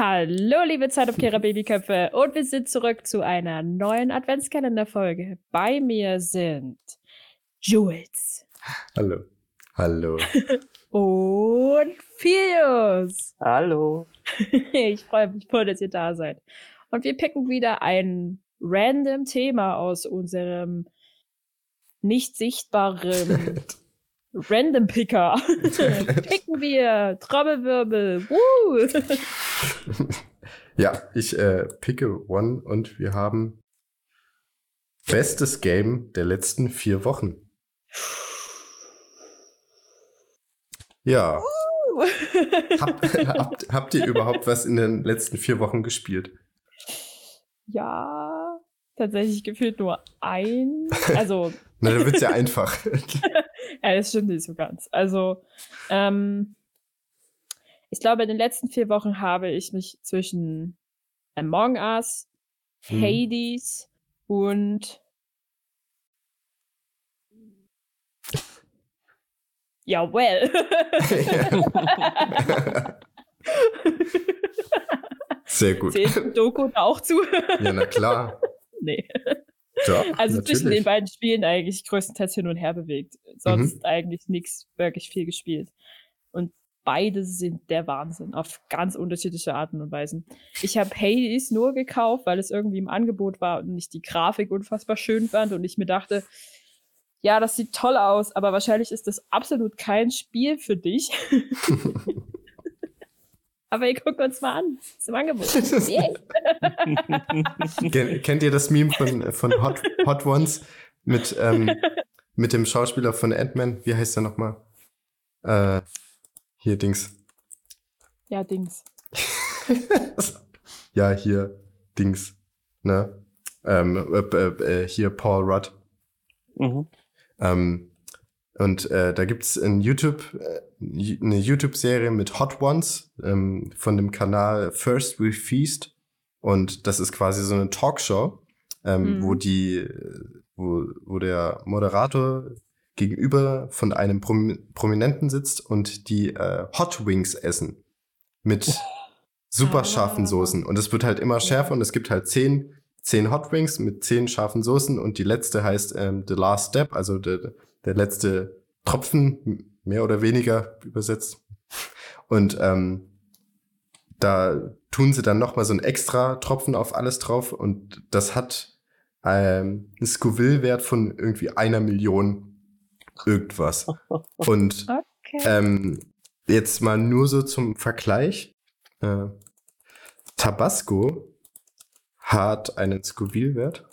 Hallo, liebe Zeitumkehrer Babyköpfe. Und wir sind zurück zu einer neuen Adventskalenderfolge. Bei mir sind Jules. Hallo. Hallo. Und Filius. Hallo. Ich freue mich voll, dass ihr da seid. Und wir picken wieder ein random Thema aus unserem nicht sichtbaren Random Picker. Picken wir Trommelwirbel. Woo! ja, ich äh, picke One und wir haben bestes Game der letzten vier Wochen. Ja. Hab, habt, habt ihr überhaupt was in den letzten vier Wochen gespielt? Ja, tatsächlich gefühlt nur ein. Also. Na, dann wird's ja einfach. ja, das stimmt nicht so ganz. Also, ähm, ich glaube, in den letzten vier Wochen habe ich mich zwischen Among Us, hm. Hades und ja, well. Sehr gut. Zählt Doku da auch zu? ja, na klar. Nee. Ja, also natürlich. zwischen den beiden Spielen eigentlich größtenteils hin und her bewegt. Sonst mhm. eigentlich nichts wirklich viel gespielt. Und beide sind der Wahnsinn auf ganz unterschiedliche Arten und Weisen. Ich habe Hades nur gekauft, weil es irgendwie im Angebot war und ich die Grafik unfassbar schön fand und ich mir dachte, ja, das sieht toll aus, aber wahrscheinlich ist das absolut kein Spiel für dich. aber ihr guckt uns mal an. Das ist im Angebot. Kennt ihr das Meme von, von Hot, Hot Ones mit, ähm, mit dem Schauspieler von Ant-Man? Wie heißt der nochmal? Äh, hier, Dings. Ja, Dings. ja, hier, Dings. Ne? Ähm, äh, äh, äh hier Paul Rudd. Mhm. Ähm, und äh, da gibt's in YouTube äh, eine YouTube-Serie mit Hot Ones ähm, von dem Kanal First We Feast. Und das ist quasi so eine Talkshow, ähm, mhm. wo die, wo, wo der Moderator gegenüber von einem Prom Prominenten sitzt und die äh, Hot Wings essen mit super scharfen ah. Soßen. Und es wird halt immer schärfer und es gibt halt zehn, zehn Hot Wings mit zehn scharfen Soßen und die letzte heißt ähm, The Last Step, also der, der letzte Tropfen, mehr oder weniger übersetzt. Und ähm, da tun sie dann nochmal so ein extra Tropfen auf alles drauf und das hat ähm, einen Scoville-Wert von irgendwie einer Million irgendwas. Und okay. ähm, jetzt mal nur so zum Vergleich. Äh, Tabasco hat einen Scoville-Wert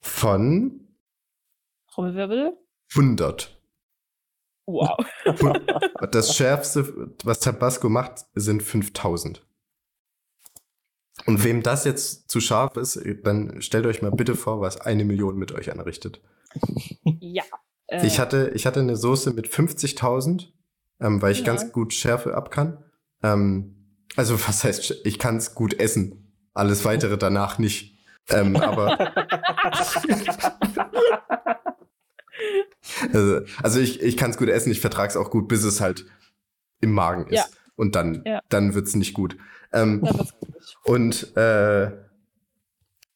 von Trommelwirbel? 100. Wow. das Schärfste, was Tabasco macht, sind 5000. Und wem das jetzt zu scharf ist, dann stellt euch mal bitte vor, was eine Million mit euch anrichtet. Ja. Äh, ich, hatte, ich hatte eine Soße mit 50.000, ähm, weil ich ja. ganz gut Schärfe ab kann. Ähm, also was heißt, ich kann es gut essen. Alles weitere danach nicht. Ähm, aber Also, also ich, ich kann es gut essen, ich vertrage es auch gut, bis es halt im Magen ist. Ja. Und dann, ja. dann wird's nicht gut. Ähm, gut. Und äh,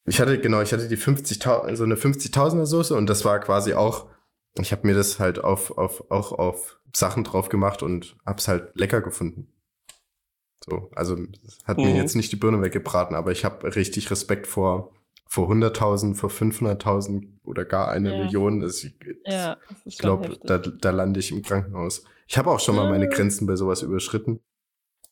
ich hatte, genau, ich hatte die 50.000, so eine 50.000er Soße und das war quasi auch, ich habe mir das halt auf, auf, auch auf Sachen drauf gemacht und hab's halt lecker gefunden. So, also hat mhm. mir jetzt nicht die Birne weggebraten, aber ich habe richtig Respekt vor vor 100.000, vor 500.000 oder gar eine ja. Million. Also ich, ja, ich glaube, da, da lande ich im Krankenhaus. Ich habe auch schon mal meine Grenzen bei sowas überschritten.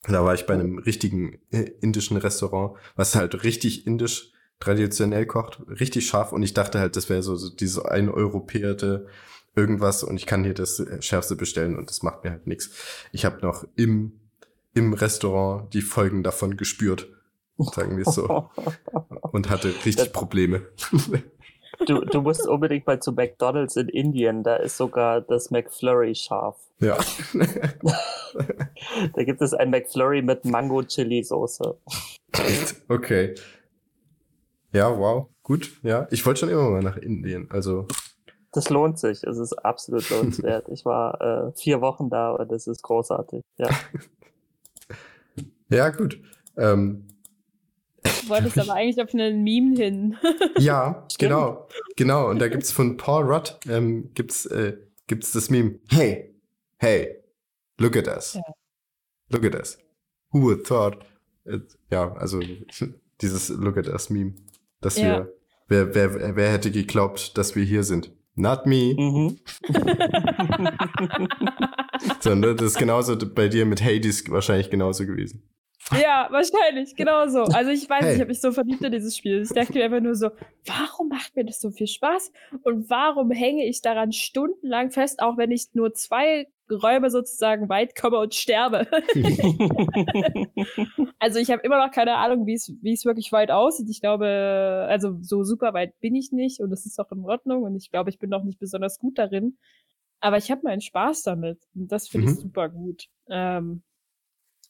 Da war ich bei einem richtigen äh, indischen Restaurant, was halt richtig indisch traditionell kocht, richtig scharf. Und ich dachte halt, das wäre so, so diese eineuropäerte irgendwas und ich kann hier das Schärfste bestellen und das macht mir halt nichts. Ich habe noch im, im Restaurant die Folgen davon gespürt sagen wir es so. Und hatte richtig Probleme. Du, du musst unbedingt mal zu McDonalds in Indien, da ist sogar das McFlurry scharf. Ja. da gibt es ein McFlurry mit Mango-Chili-Soße. Okay. Ja, wow. Gut, ja. Ich wollte schon immer mal nach Indien, also. Das lohnt sich. Es ist absolut lohnenswert. Ich war äh, vier Wochen da und es ist großartig, ja. Ja, gut. Ähm, Du wolltest aber eigentlich auf einen Meme hin. ja, genau. Genau. Und da gibt's von Paul Rudd, ähm, gibt's, äh, gibt's das Meme. Hey, hey, look at us. Ja. Look at us. Who would thought? It, ja, also dieses Look at us Meme. Dass ja. wir, wer, wer, wer hätte geglaubt, dass wir hier sind? Not me. Mhm. so, ne, das ist genauso bei dir mit Hades wahrscheinlich genauso gewesen. Ja, wahrscheinlich, genau so. Also ich weiß hey. ich habe mich so verliebt in dieses Spiel. Ich dachte mir einfach nur so, warum macht mir das so viel Spaß? Und warum hänge ich daran stundenlang fest, auch wenn ich nur zwei Räume sozusagen weit komme und sterbe? also ich habe immer noch keine Ahnung, wie es wie es wirklich weit aussieht. Ich glaube, also so super weit bin ich nicht und das ist auch in Ordnung und ich glaube, ich bin noch nicht besonders gut darin. Aber ich habe meinen Spaß damit und das finde mhm. ich super gut. Ähm,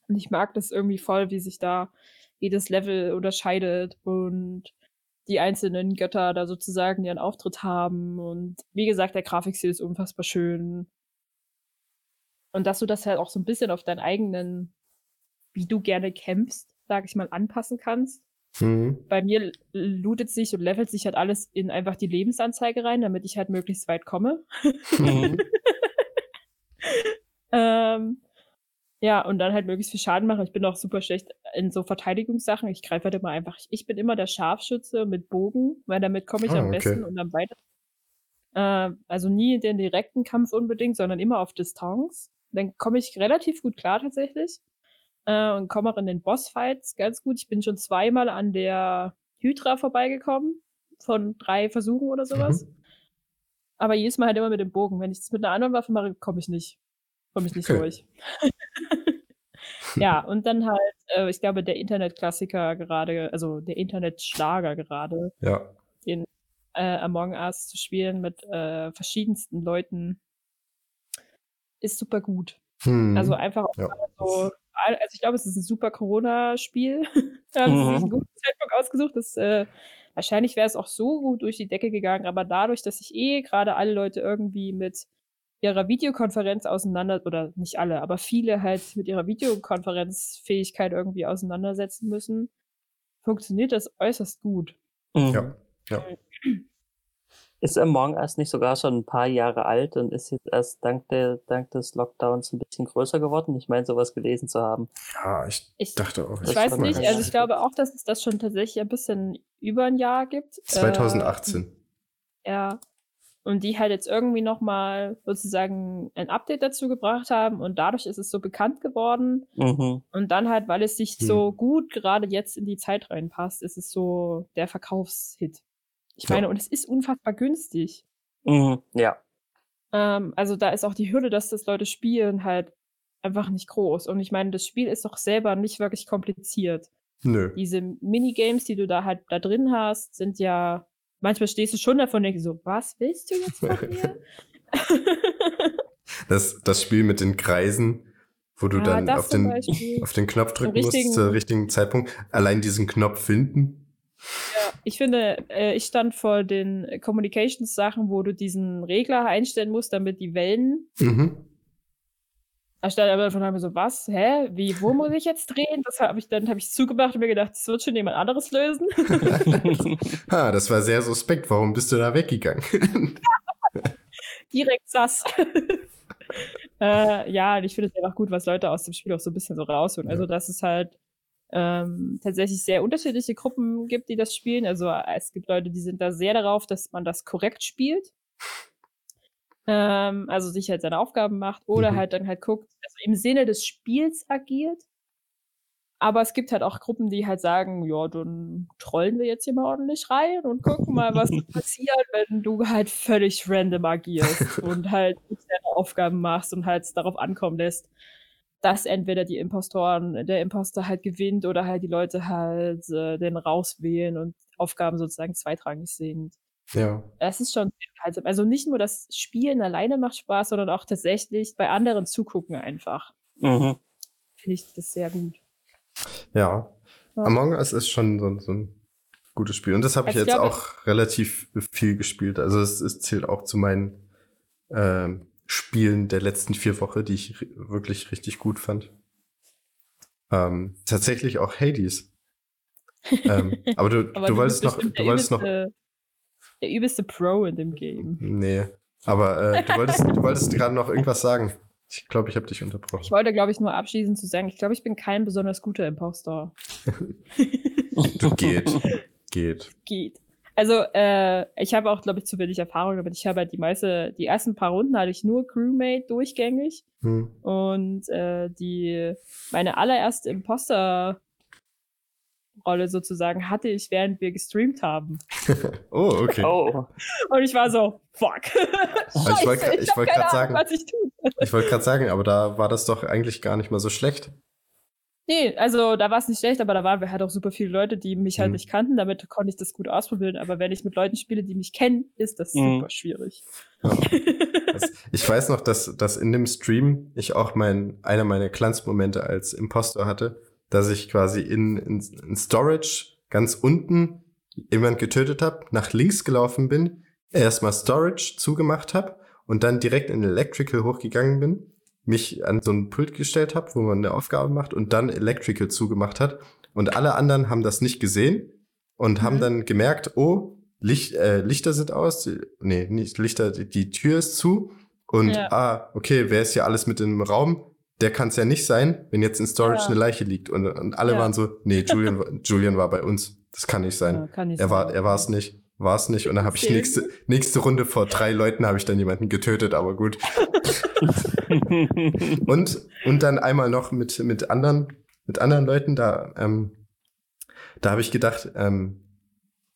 und ich mag das irgendwie voll, wie sich da jedes Level unterscheidet und die einzelnen Götter da sozusagen ihren Auftritt haben. Und wie gesagt, der Grafikstil ist unfassbar schön. Und dass du das halt auch so ein bisschen auf deinen eigenen, wie du gerne kämpfst, sag ich mal, anpassen kannst. Mhm. Bei mir lootet sich und levelt sich halt alles in einfach die Lebensanzeige rein, damit ich halt möglichst weit komme. Mhm. ähm, ja, und dann halt möglichst viel Schaden machen. Ich bin auch super schlecht in so Verteidigungssachen. Ich greife halt immer einfach, ich bin immer der Scharfschütze mit Bogen, weil damit komme ich ah, am okay. besten und am weitesten. Äh, also nie in den direkten Kampf unbedingt, sondern immer auf Distanz. Dann komme ich relativ gut klar tatsächlich. Äh, und komme auch in den Bossfights ganz gut. Ich bin schon zweimal an der Hydra vorbeigekommen. Von drei Versuchen oder sowas. Mhm. Aber jedes Mal halt immer mit dem Bogen. Wenn ich das mit einer anderen Waffe mache, komme ich nicht. Komme ich nicht okay. durch. ja, und dann halt, äh, ich glaube, der Internetklassiker gerade, also der Internetschlager gerade, ja. den äh, Among Us zu spielen mit äh, verschiedensten Leuten, ist super gut. Hm. Also einfach auch ja. so, also ich glaube, es ist ein super Corona-Spiel. da haben sie sich einen mhm. guten Zeitpunkt ausgesucht. Das, äh, wahrscheinlich wäre es auch so gut durch die Decke gegangen, aber dadurch, dass sich eh gerade alle Leute irgendwie mit ihrer Videokonferenz auseinander, oder nicht alle, aber viele halt mit ihrer Videokonferenzfähigkeit irgendwie auseinandersetzen müssen, funktioniert das äußerst gut. Mhm. Ja, ja. Ist Among Us nicht sogar schon ein paar Jahre alt und ist jetzt erst dank, der, dank des Lockdowns ein bisschen größer geworden? Ich meine, sowas gelesen zu haben. Ja, ich, ich dachte auch. Ich weiß nicht, also ich glaube auch, dass es das schon tatsächlich ein bisschen über ein Jahr gibt. 2018. Äh, ja, und die halt jetzt irgendwie nochmal sozusagen ein Update dazu gebracht haben und dadurch ist es so bekannt geworden. Mhm. Und dann halt, weil es sich mhm. so gut gerade jetzt in die Zeit reinpasst, ist es so der Verkaufshit. Ich meine, und es ist unfassbar günstig. Mhm. Ja. Ähm, also da ist auch die Hürde, dass das Leute spielen, halt einfach nicht groß. Und ich meine, das Spiel ist doch selber nicht wirklich kompliziert. Nö. Diese Minigames, die du da halt da drin hast, sind ja manchmal stehst du schon davon und denkst so, was willst du jetzt von mir? das, das Spiel mit den Kreisen, wo du ja, dann auf den, auf den Knopf drücken musst zur richtigen Zeitpunkt. Allein diesen Knopf finden. Ja, ich finde, äh, ich stand vor den Communications-Sachen, wo du diesen Regler einstellen musst, damit die Wellen mhm. Anstatt aber von mir so, was? Hä? Wie, wo muss ich jetzt drehen? Das habe ich dann habe ich zugemacht und mir gedacht, das wird schon jemand anderes lösen. ha, das war sehr suspekt. Warum bist du da weggegangen? Direkt sass. äh, ja, ich finde es einfach gut, was Leute aus dem Spiel auch so ein bisschen so rausholen. Also, dass es halt ähm, tatsächlich sehr unterschiedliche Gruppen gibt, die das spielen. Also, es gibt Leute, die sind da sehr darauf, dass man das korrekt spielt ähm, also sich halt seine Aufgaben macht oder mhm. halt dann halt guckt, also im Sinne des Spiels agiert. Aber es gibt halt auch Gruppen, die halt sagen, ja, dann trollen wir jetzt hier mal ordentlich rein und gucken mal, was passiert, wenn du halt völlig random agierst und halt deine Aufgaben machst und halt darauf ankommen lässt, dass entweder die Impostoren, der Imposter halt gewinnt oder halt die Leute halt äh, den rauswählen und Aufgaben sozusagen zweitrangig sind. Ja. Es ist schon unterhaltsam. Also nicht nur das Spielen alleine macht Spaß, sondern auch tatsächlich bei anderen zugucken einfach. Mhm. Finde ich das sehr gut. Ja. ja. Among Us ist schon so, so ein gutes Spiel. Und das habe ich also jetzt glaube, auch relativ viel gespielt. Also es, es zählt auch zu meinen ähm, Spielen der letzten vier Wochen, die ich wirklich richtig gut fand. ähm, tatsächlich auch Hades. ähm, aber du, aber du, du wolltest noch, du wolltest noch. Der übelste Pro in dem Game. Nee. Aber äh, du wolltest, du wolltest gerade noch irgendwas sagen. Ich glaube, ich habe dich unterbrochen. Ich wollte, glaube ich, nur abschließend zu sagen, ich glaube, ich bin kein besonders guter Impostor. du geht. Geht. Geht. Also, äh, ich habe auch, glaube ich, zu wenig Erfahrung damit. Ich habe halt die meiste, die ersten paar Runden hatte ich nur Crewmate durchgängig. Hm. Und äh, die, meine allererste Imposter Rolle sozusagen hatte ich, während wir gestreamt haben. oh, okay. Oh. Und ich war so, fuck. Also ich wollte ich wollt gerade sagen, was ich tue. ich wollte gerade sagen, aber da war das doch eigentlich gar nicht mal so schlecht. Nee, also da war es nicht schlecht, aber da waren wir halt auch super viele Leute, die mich halt mhm. nicht kannten. Damit konnte ich das gut ausprobieren. Aber wenn ich mit Leuten spiele, die mich kennen, ist das mhm. super schwierig. Ja. das, ich weiß noch, dass, dass in dem Stream ich auch mein, einer meiner Glanzmomente als Impostor hatte, dass ich quasi in, in, in Storage ganz unten jemand getötet habe, nach links gelaufen bin, erstmal Storage zugemacht habe und dann direkt in Electrical hochgegangen bin mich an so ein Pult gestellt habe, wo man eine Aufgabe macht und dann Electrical zugemacht hat. Und alle anderen haben das nicht gesehen und mhm. haben dann gemerkt, oh, Licht, äh, Lichter sind aus. Nee, nicht Lichter, die, die Tür ist zu. Und ja. ah, okay, wer ist hier alles mit im Raum? Der kann es ja nicht sein, wenn jetzt in Storage ja. eine Leiche liegt. Und, und alle ja. waren so, nee, Julian, Julian war bei uns. Das kann nicht sein. Kann nicht er war, er war es nicht war es nicht. Und dann habe ich nächste, nächste Runde vor drei Leuten habe ich dann jemanden getötet, aber gut. und, und dann einmal noch mit, mit anderen, mit anderen Leuten, da, ähm, da habe ich gedacht, ähm,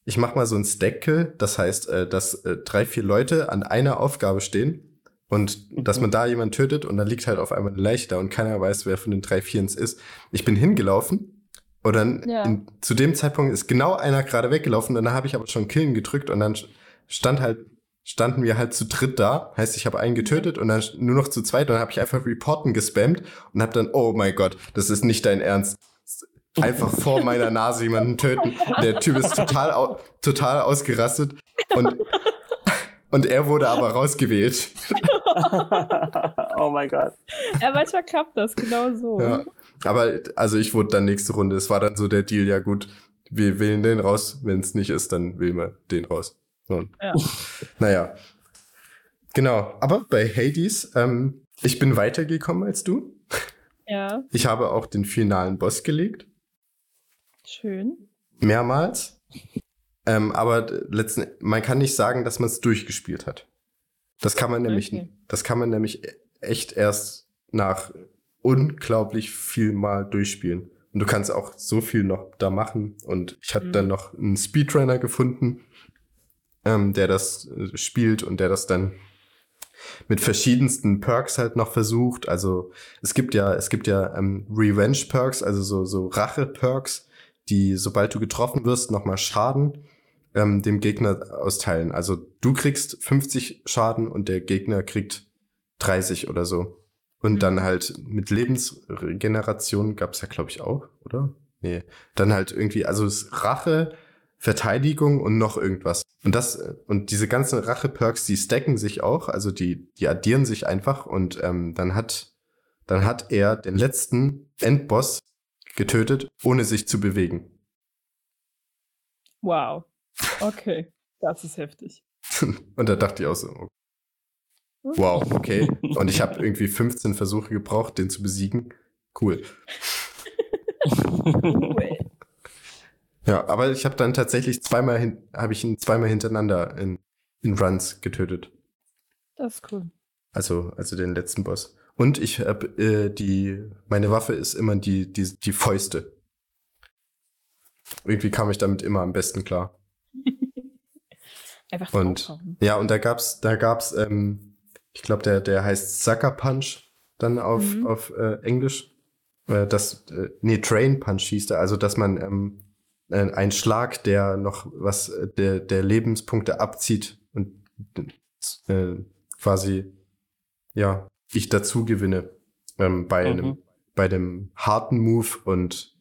ich mache mal so ein Stack-Kill, das heißt, äh, dass äh, drei, vier Leute an einer Aufgabe stehen und dass man da jemanden tötet und dann liegt halt auf einmal eine Leiche da und keiner weiß, wer von den drei Vierens ist. Ich bin hingelaufen und dann ja. in, zu dem Zeitpunkt ist genau einer gerade weggelaufen und dann habe ich aber schon Killen gedrückt und dann stand halt standen wir halt zu dritt da, heißt ich habe einen getötet und dann nur noch zu zweit und dann habe ich einfach Reporten gespammt und habe dann oh mein Gott, das ist nicht dein Ernst. Einfach vor meiner Nase jemanden töten. Der Typ ist total total ausgerastet und und er wurde aber rausgewählt. oh mein Gott. Ja, manchmal klappt das genau so. Ja. Aber also ich wurde dann nächste Runde. Es war dann so der Deal, ja gut, wir wählen den raus. Wenn es nicht ist, dann wählen wir den raus. Ja. Naja. Genau. Aber bei Hades, ähm, ich bin weitergekommen als du. Ja. Ich habe auch den finalen Boss gelegt. Schön. Mehrmals. Ähm, aber letzten, man kann nicht sagen, dass man es durchgespielt hat. Das kann man nämlich, okay. das kann man nämlich echt erst nach unglaublich viel mal durchspielen. Und du kannst auch so viel noch da machen. Und ich hatte mhm. dann noch einen Speedrunner gefunden, ähm, der das äh, spielt und der das dann mit verschiedensten Perks halt noch versucht. Also es gibt ja, es gibt ja ähm, Revenge-Perks, also so, so Rache-Perks, die, sobald du getroffen wirst, nochmal Schaden ähm, dem Gegner austeilen. Also du kriegst 50 Schaden und der Gegner kriegt 30 oder so. Und mhm. dann halt mit Lebensregeneration gab's ja, glaube ich, auch, oder? Nee. Dann halt irgendwie, also Rache, Verteidigung und noch irgendwas. Und das, und diese ganzen Rache-Perks, die stacken sich auch, also die, die addieren sich einfach und ähm, dann hat, dann hat er den letzten Endboss getötet, ohne sich zu bewegen. Wow. Okay. Das ist heftig. und da dachte ich auch so, Wow, okay. Und ich habe irgendwie 15 Versuche gebraucht, den zu besiegen. Cool. cool. Ja, aber ich habe dann tatsächlich zweimal hin, habe ich ihn zweimal hintereinander in, in Runs getötet. Das ist cool. Also, also den letzten Boss. Und ich habe äh, die, meine Waffe ist immer die, die, die Fäuste. Irgendwie kam ich damit immer am besten klar. Einfach und ja, und da gab's, da gab's ähm, ich glaube, der, der heißt Sucker Punch dann auf, mhm. auf äh, Englisch. Äh, das, äh, nee, Train Punch hieß der, also dass man ähm, äh, ein Schlag, der noch was äh, der, der Lebenspunkte abzieht und äh, quasi, ja, ich dazu gewinne ähm, bei mhm. einem, bei dem harten Move und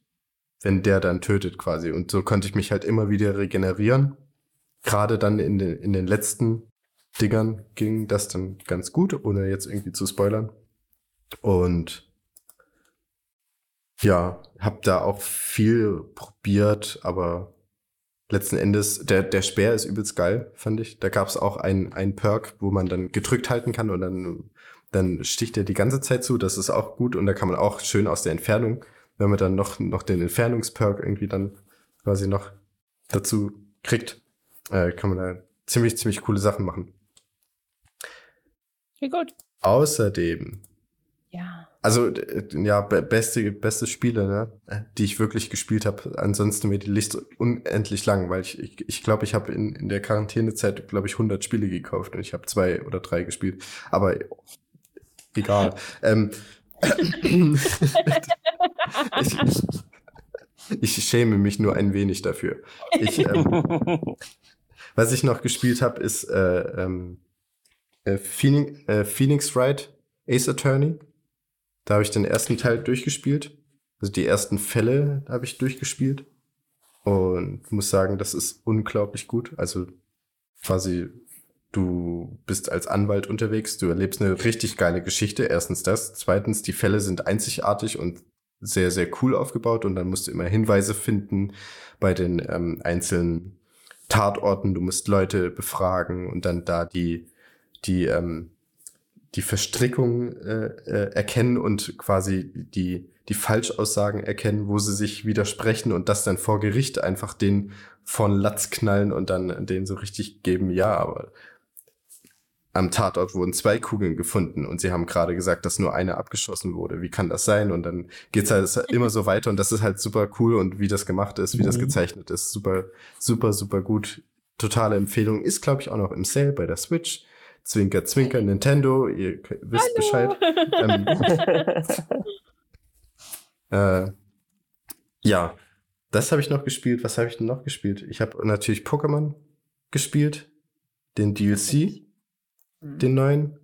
wenn der dann tötet quasi. Und so konnte ich mich halt immer wieder regenerieren. Gerade dann in den, in den letzten Dingern ging das dann ganz gut, ohne jetzt irgendwie zu spoilern. Und ja, habe da auch viel probiert, aber letzten Endes, der, der Speer ist übelst geil, fand ich. Da gab es auch ein, ein Perk, wo man dann gedrückt halten kann und dann, dann sticht er die ganze Zeit zu. Das ist auch gut und da kann man auch schön aus der Entfernung, wenn man dann noch, noch den Entfernungsperk irgendwie dann quasi noch dazu kriegt, äh, kann man da ziemlich, ziemlich coole Sachen machen. Okay, gut. Außerdem. Ja. Also, ja, beste, beste Spiele, ne, die ich wirklich gespielt habe. Ansonsten wird die Liste unendlich lang, weil ich ich, ich, glaube, ich habe in, in der Quarantänezeit, glaube ich, 100 Spiele gekauft und ich habe zwei oder drei gespielt. Aber egal. ähm, ich, ich schäme mich nur ein wenig dafür. Ich, ähm, was ich noch gespielt habe, ist äh, ähm, äh, Phoenix, äh, Phoenix Wright Ace Attorney. Da habe ich den ersten Teil durchgespielt. Also die ersten Fälle habe ich durchgespielt. Und muss sagen, das ist unglaublich gut. Also quasi, du bist als Anwalt unterwegs, du erlebst eine richtig geile Geschichte. Erstens das. Zweitens, die Fälle sind einzigartig und sehr, sehr cool aufgebaut. Und dann musst du immer Hinweise finden bei den ähm, einzelnen Tatorten. Du musst Leute befragen und dann da die, die ähm, die Verstrickung äh, äh, erkennen und quasi die, die Falschaussagen erkennen, wo sie sich widersprechen und das dann vor Gericht einfach den von Latz knallen und dann den so richtig geben, ja, aber am Tatort wurden zwei Kugeln gefunden und sie haben gerade gesagt, dass nur eine abgeschossen wurde. Wie kann das sein? Und dann geht's halt immer so weiter und das ist halt super cool und wie das gemacht ist, wie mhm. das gezeichnet ist, super, super, super gut. Totale Empfehlung. Ist, glaube ich, auch noch im Sale bei der Switch. Zwinker, Zwinker, Nintendo, ihr wisst Hallo. Bescheid. Ähm, äh, ja, das habe ich noch gespielt. Was habe ich denn noch gespielt? Ich habe natürlich Pokémon gespielt, den DLC, mhm. den neuen.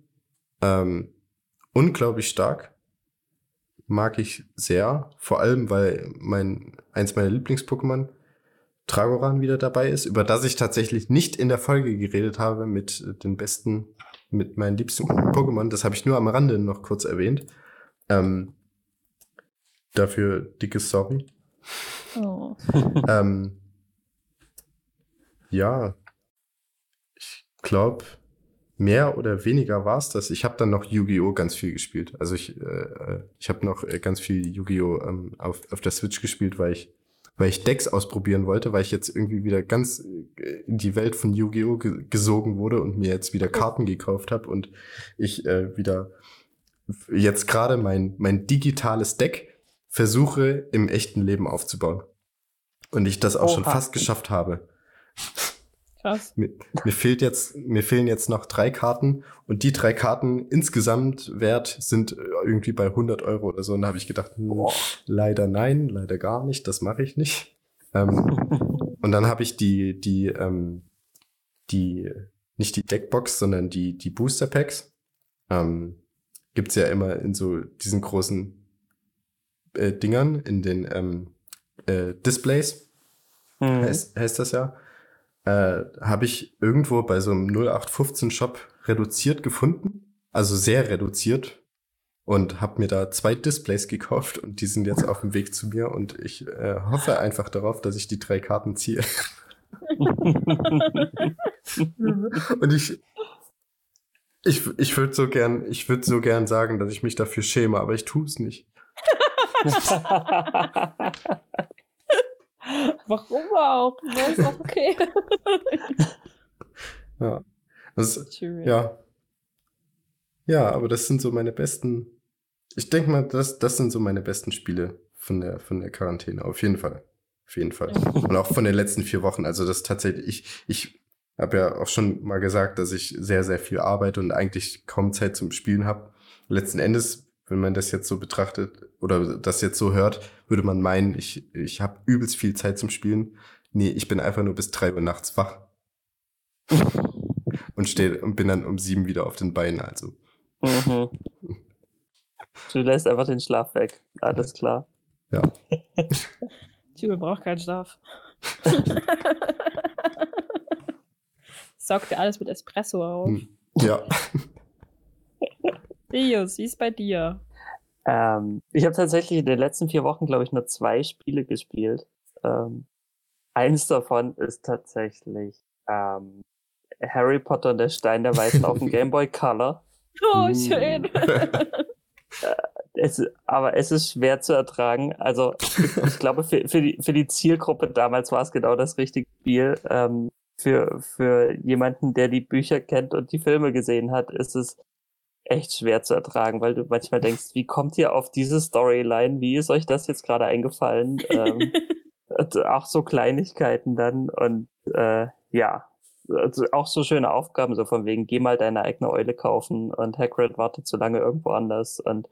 Ähm, unglaublich stark. Mag ich sehr. Vor allem, weil mein, eins meiner Lieblings-Pokémon Tragoran wieder dabei ist, über das ich tatsächlich nicht in der Folge geredet habe mit den besten, mit meinen liebsten Pokémon. Das habe ich nur am Rande noch kurz erwähnt. Ähm, dafür dickes Sorry. Oh. ähm, ja, ich glaube, mehr oder weniger war es das. Ich habe dann noch Yu-Gi-Oh! ganz viel gespielt. Also ich, äh, ich habe noch äh, ganz viel Yu-Gi-Oh! Ähm, auf, auf der Switch gespielt, weil ich weil ich Decks ausprobieren wollte, weil ich jetzt irgendwie wieder ganz äh, in die Welt von Yu-Gi-Oh! gesogen wurde und mir jetzt wieder Karten gekauft habe und ich äh, wieder jetzt gerade mein, mein digitales Deck versuche im echten Leben aufzubauen. Und ich das auch Oha. schon fast geschafft habe. Krass. Mir, mir, fehlt jetzt, mir fehlen jetzt noch drei Karten und die drei Karten insgesamt wert sind äh, irgendwie bei 100 Euro oder so. Und da habe ich gedacht, hm, leider nein, leider gar nicht, das mache ich nicht. Ähm, und dann habe ich die, die, ähm, die, nicht die Deckbox, sondern die, die Booster Packs. Ähm, gibt's ja immer in so diesen großen äh, Dingern, in den ähm, äh, Displays, mhm. heißt, heißt das ja äh, habe ich irgendwo bei so einem 0815 Shop reduziert gefunden, also sehr reduziert und habe mir da zwei Displays gekauft und die sind jetzt auf dem Weg zu mir und ich äh, hoffe einfach darauf, dass ich die drei Karten ziehe. und ich ich, ich würde so gern, ich würde so gern sagen, dass ich mich dafür schäme, aber ich tue es nicht. Warum auch? Das ist auch okay. ja. Das, ja. Ja, aber das sind so meine besten. Ich denke mal, das, das sind so meine besten Spiele von der, von der Quarantäne. Auf jeden Fall. Auf jeden Fall. Und auch von den letzten vier Wochen. Also das tatsächlich, ich, ich habe ja auch schon mal gesagt, dass ich sehr, sehr viel arbeite und eigentlich kaum Zeit zum Spielen habe. Letzten Endes wenn man das jetzt so betrachtet oder das jetzt so hört, würde man meinen, ich, ich habe übelst viel Zeit zum Spielen. Nee, ich bin einfach nur bis drei Uhr nachts wach. und stehe und bin dann um sieben wieder auf den Beinen, also. Mhm. Du lässt einfach den Schlaf weg. Alles klar. Ja. Tübel braucht keinen Schlaf. Saugt dir alles mit Espresso auf. Hm. Ja. Deus, wie ist bei dir? Ähm, ich habe tatsächlich in den letzten vier Wochen, glaube ich, nur zwei Spiele gespielt. Ähm, eins davon ist tatsächlich ähm, Harry Potter und der Stein der Weißen auf dem Game Boy Color. Oh, uh. schön. Äh, es, aber es ist schwer zu ertragen. Also ich, ich glaube, für, für, die, für die Zielgruppe damals war es genau das richtige Spiel. Ähm, für, für jemanden, der die Bücher kennt und die Filme gesehen hat, ist es echt schwer zu ertragen, weil du manchmal denkst, wie kommt ihr auf diese Storyline? Wie ist euch das jetzt gerade eingefallen? ähm, auch so Kleinigkeiten dann und äh, ja, also auch so schöne Aufgaben, so von wegen, geh mal deine eigene Eule kaufen und Hagrid wartet zu lange irgendwo anders und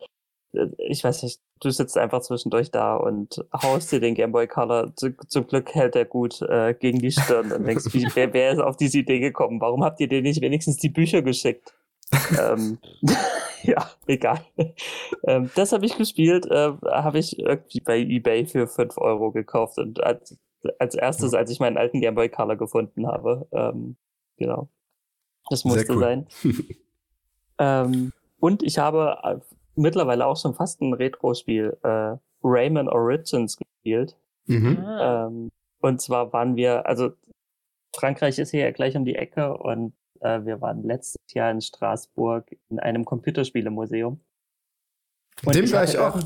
äh, ich weiß nicht, du sitzt einfach zwischendurch da und haust dir den Game Boy Color. Zu, zum Glück hält er gut äh, gegen die Stirn und denkst, wie, wer, wer ist auf diese Idee gekommen? Warum habt ihr dir nicht wenigstens die Bücher geschickt? Ähm, ja, egal. Ähm, das habe ich gespielt, äh, habe ich irgendwie bei eBay für 5 Euro gekauft und als, als erstes, als ich meinen alten Game Boy Color gefunden habe. Ähm, genau. Das musste cool. sein. ähm, und ich habe äh, mittlerweile auch schon fast ein Retro-Spiel, äh, Rayman Origins gespielt. Mhm. Ah. Ähm, und zwar waren wir, also Frankreich ist hier ja gleich um die Ecke und wir waren letztes Jahr in Straßburg in einem Computerspielemuseum. Und Dem war ich auch.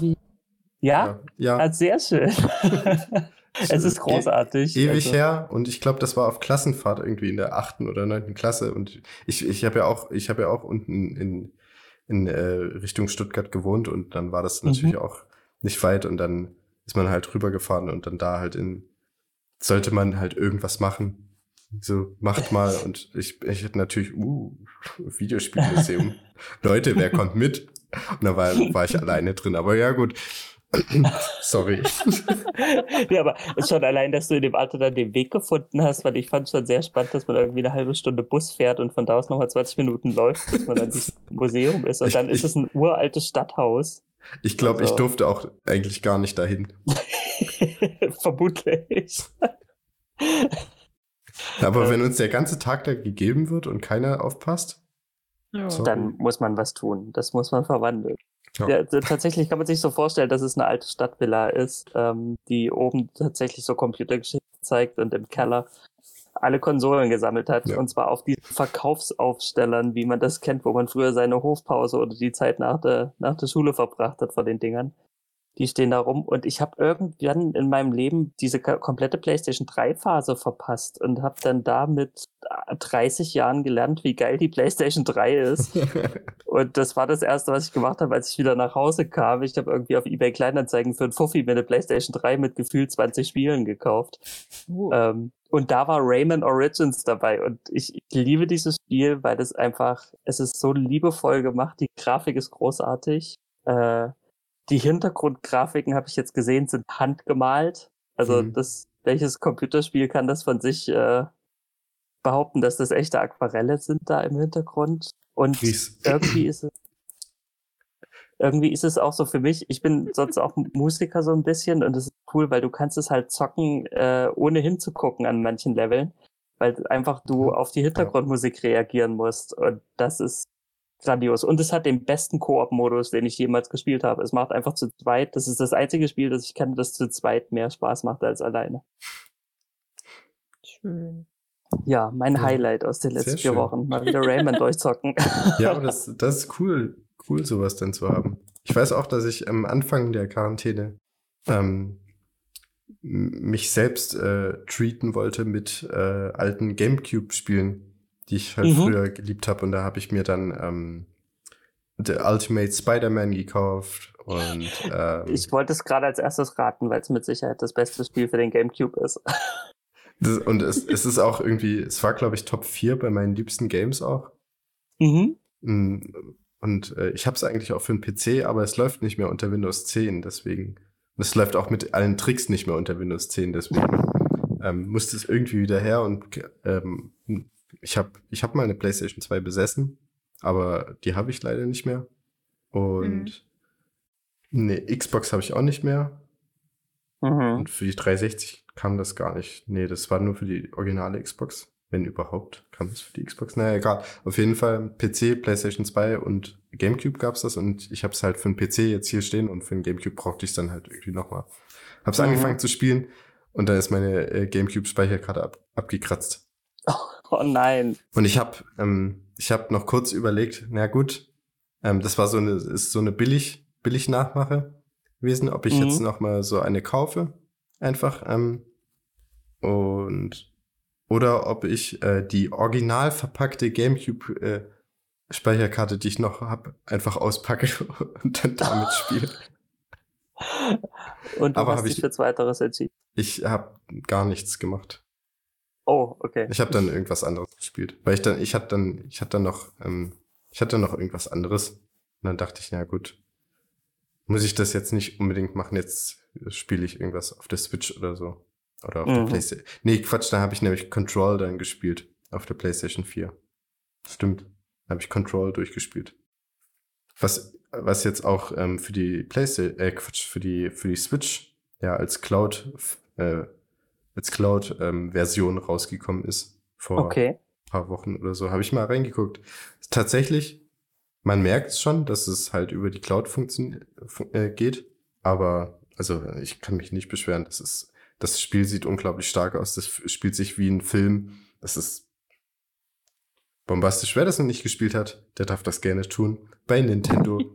Ja? Ja. ja. sehr schön. es ist großartig. E ewig also. her und ich glaube, das war auf Klassenfahrt irgendwie in der achten oder neunten Klasse und ich, ich habe ja auch, ich habe ja auch unten in, in äh, Richtung Stuttgart gewohnt und dann war das natürlich mhm. auch nicht weit und dann ist man halt rübergefahren und dann da halt in, sollte man halt irgendwas machen so, macht mal. Und ich, ich hätte natürlich, uh, Videospielmuseum. Leute, wer kommt mit? Und da war, war ich alleine drin. Aber ja, gut. Sorry. ja, aber schon allein, dass du in dem Alter dann den Weg gefunden hast, weil ich fand schon sehr spannend, dass man irgendwie eine halbe Stunde Bus fährt und von da aus nochmal 20 Minuten läuft, bis man dann dieses Museum ist. Und ich, dann ist es ein uraltes Stadthaus. Ich glaube, also. ich durfte auch eigentlich gar nicht dahin. Vermutlich. Aber wenn uns der ganze Tag da gegeben wird und keiner aufpasst, ja. dann muss man was tun. Das muss man verwandeln. Ja. Ja, tatsächlich kann man sich so vorstellen, dass es eine alte Stadtvilla ist, ähm, die oben tatsächlich so Computergeschichte zeigt und im Keller alle Konsolen gesammelt hat. Ja. Und zwar auf diesen Verkaufsaufstellern, wie man das kennt, wo man früher seine Hofpause oder die Zeit nach der, nach der Schule verbracht hat vor den Dingern. Die stehen da rum und ich habe irgendwann in meinem Leben diese komplette PlayStation 3 Phase verpasst und habe dann da mit 30 Jahren gelernt, wie geil die PlayStation 3 ist. und das war das erste, was ich gemacht habe, als ich wieder nach Hause kam. Ich habe irgendwie auf eBay Kleinanzeigen für ein Fuffi mir eine PlayStation 3 mit gefühlt 20 Spielen gekauft. Uh. Ähm, und da war Rayman Origins dabei und ich, ich liebe dieses Spiel, weil es einfach, es ist so liebevoll gemacht, die Grafik ist großartig. Äh, die Hintergrundgrafiken habe ich jetzt gesehen, sind handgemalt. Also mhm. das, welches Computerspiel kann das von sich äh, behaupten, dass das echte Aquarelle sind da im Hintergrund? Und Please. irgendwie ist es irgendwie ist es auch so für mich, ich bin sonst auch Musiker so ein bisschen und es ist cool, weil du kannst es halt zocken, äh, ohne hinzugucken an manchen Leveln, weil einfach du mhm. auf die Hintergrundmusik reagieren musst und das ist grandios. Und es hat den besten Koop-Modus, den ich jemals gespielt habe. Es macht einfach zu zweit. Das ist das einzige Spiel, das ich kenne, das zu zweit mehr Spaß macht als alleine. Schön. Ja, mein ja, Highlight aus den letzten vier Wochen. Mal wieder Rayman durchzocken. Ja, aber das, das ist cool, cool, sowas dann zu haben. Ich weiß auch, dass ich am Anfang der Quarantäne ähm, mich selbst äh, treaten wollte mit äh, alten Gamecube-Spielen die ich halt mhm. früher geliebt habe. Und da habe ich mir dann ähm, The Ultimate Spider-Man gekauft. Und ähm, ich wollte es gerade als erstes raten, weil es mit Sicherheit das beste Spiel für den GameCube ist. Das, und es, es ist auch irgendwie, es war, glaube ich, Top 4 bei meinen liebsten Games auch. Mhm. Mm, und äh, ich habe es eigentlich auch für den PC, aber es läuft nicht mehr unter Windows 10, deswegen. Es läuft auch mit allen Tricks nicht mehr unter Windows 10, deswegen ähm, musste es irgendwie wieder her und ähm, ich habe ich hab mal eine PlayStation 2 besessen, aber die habe ich leider nicht mehr. Und mhm. eine Xbox habe ich auch nicht mehr. Mhm. Und für die 360 kam das gar nicht. Nee, das war nur für die originale Xbox. Wenn überhaupt, kam es für die Xbox. Naja, egal. Auf jeden Fall PC, PlayStation 2 und GameCube gab's das und ich habe es halt für den PC jetzt hier stehen und für den GameCube brauchte ich dann halt irgendwie nochmal. Hab's mhm. angefangen zu spielen und da ist meine äh, GameCube-Speicherkarte ab, abgekratzt. Oh, nein. Und ich habe ähm, ich habe noch kurz überlegt, na gut, ähm, das war so eine ist so eine billig billig Nachmache gewesen, ob ich mhm. jetzt noch mal so eine kaufe, einfach ähm, und oder ob ich äh, die original verpackte GameCube äh, Speicherkarte, die ich noch habe, einfach auspacke und dann damit spiele. Und du Aber hast dich ich, für Zweiteres entschieden? Ich habe gar nichts gemacht. Oh, okay. Ich habe dann irgendwas anderes gespielt, weil ich dann, ich hatte dann, ich hatte dann noch, ähm, ich hatte noch irgendwas anderes. Und dann dachte ich, na gut, muss ich das jetzt nicht unbedingt machen. Jetzt spiele ich irgendwas auf der Switch oder so. Oder auf mhm. der PlayStation. Nee, Quatsch, da habe ich nämlich Control dann gespielt. Auf der PlayStation 4. Stimmt. Da habe ich Control durchgespielt. Was, was jetzt auch ähm, für die PlayStation, äh, Quatsch, für die, für die Switch ja als Cloud, äh, als Cloud-Version ähm, rausgekommen ist. Vor okay. paar Wochen oder so. Habe ich mal reingeguckt. Tatsächlich, man merkt schon, dass es halt über die Cloud funktioniert, äh, geht. Aber, also, ich kann mich nicht beschweren. Das ist das Spiel sieht unglaublich stark aus. Das spielt sich wie ein Film. Das ist bombastisch. Wer das noch nicht gespielt hat, der darf das gerne tun. Bei Nintendo.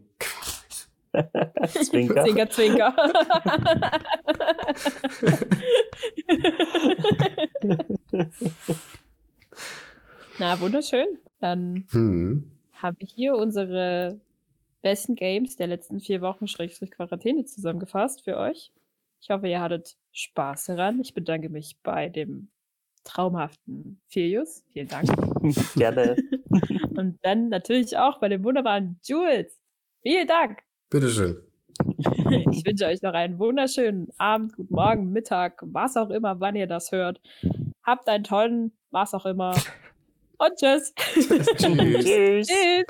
zwinker. Zwinker, zwinker. Na, wunderschön. Dann hm. habe ich hier unsere besten Games der letzten vier Wochen Schrägstrich Quarantäne zusammengefasst für euch. Ich hoffe, ihr hattet Spaß daran. Ich bedanke mich bei dem traumhaften Filius. Vielen Dank. Gerne. Und dann natürlich auch bei dem wunderbaren Jules. Vielen Dank. Bitteschön. Ich wünsche euch noch einen wunderschönen Abend, guten Morgen, Mittag, was auch immer, wann ihr das hört. Habt einen tollen, was auch immer. Und tschüss. tschüss. tschüss. tschüss.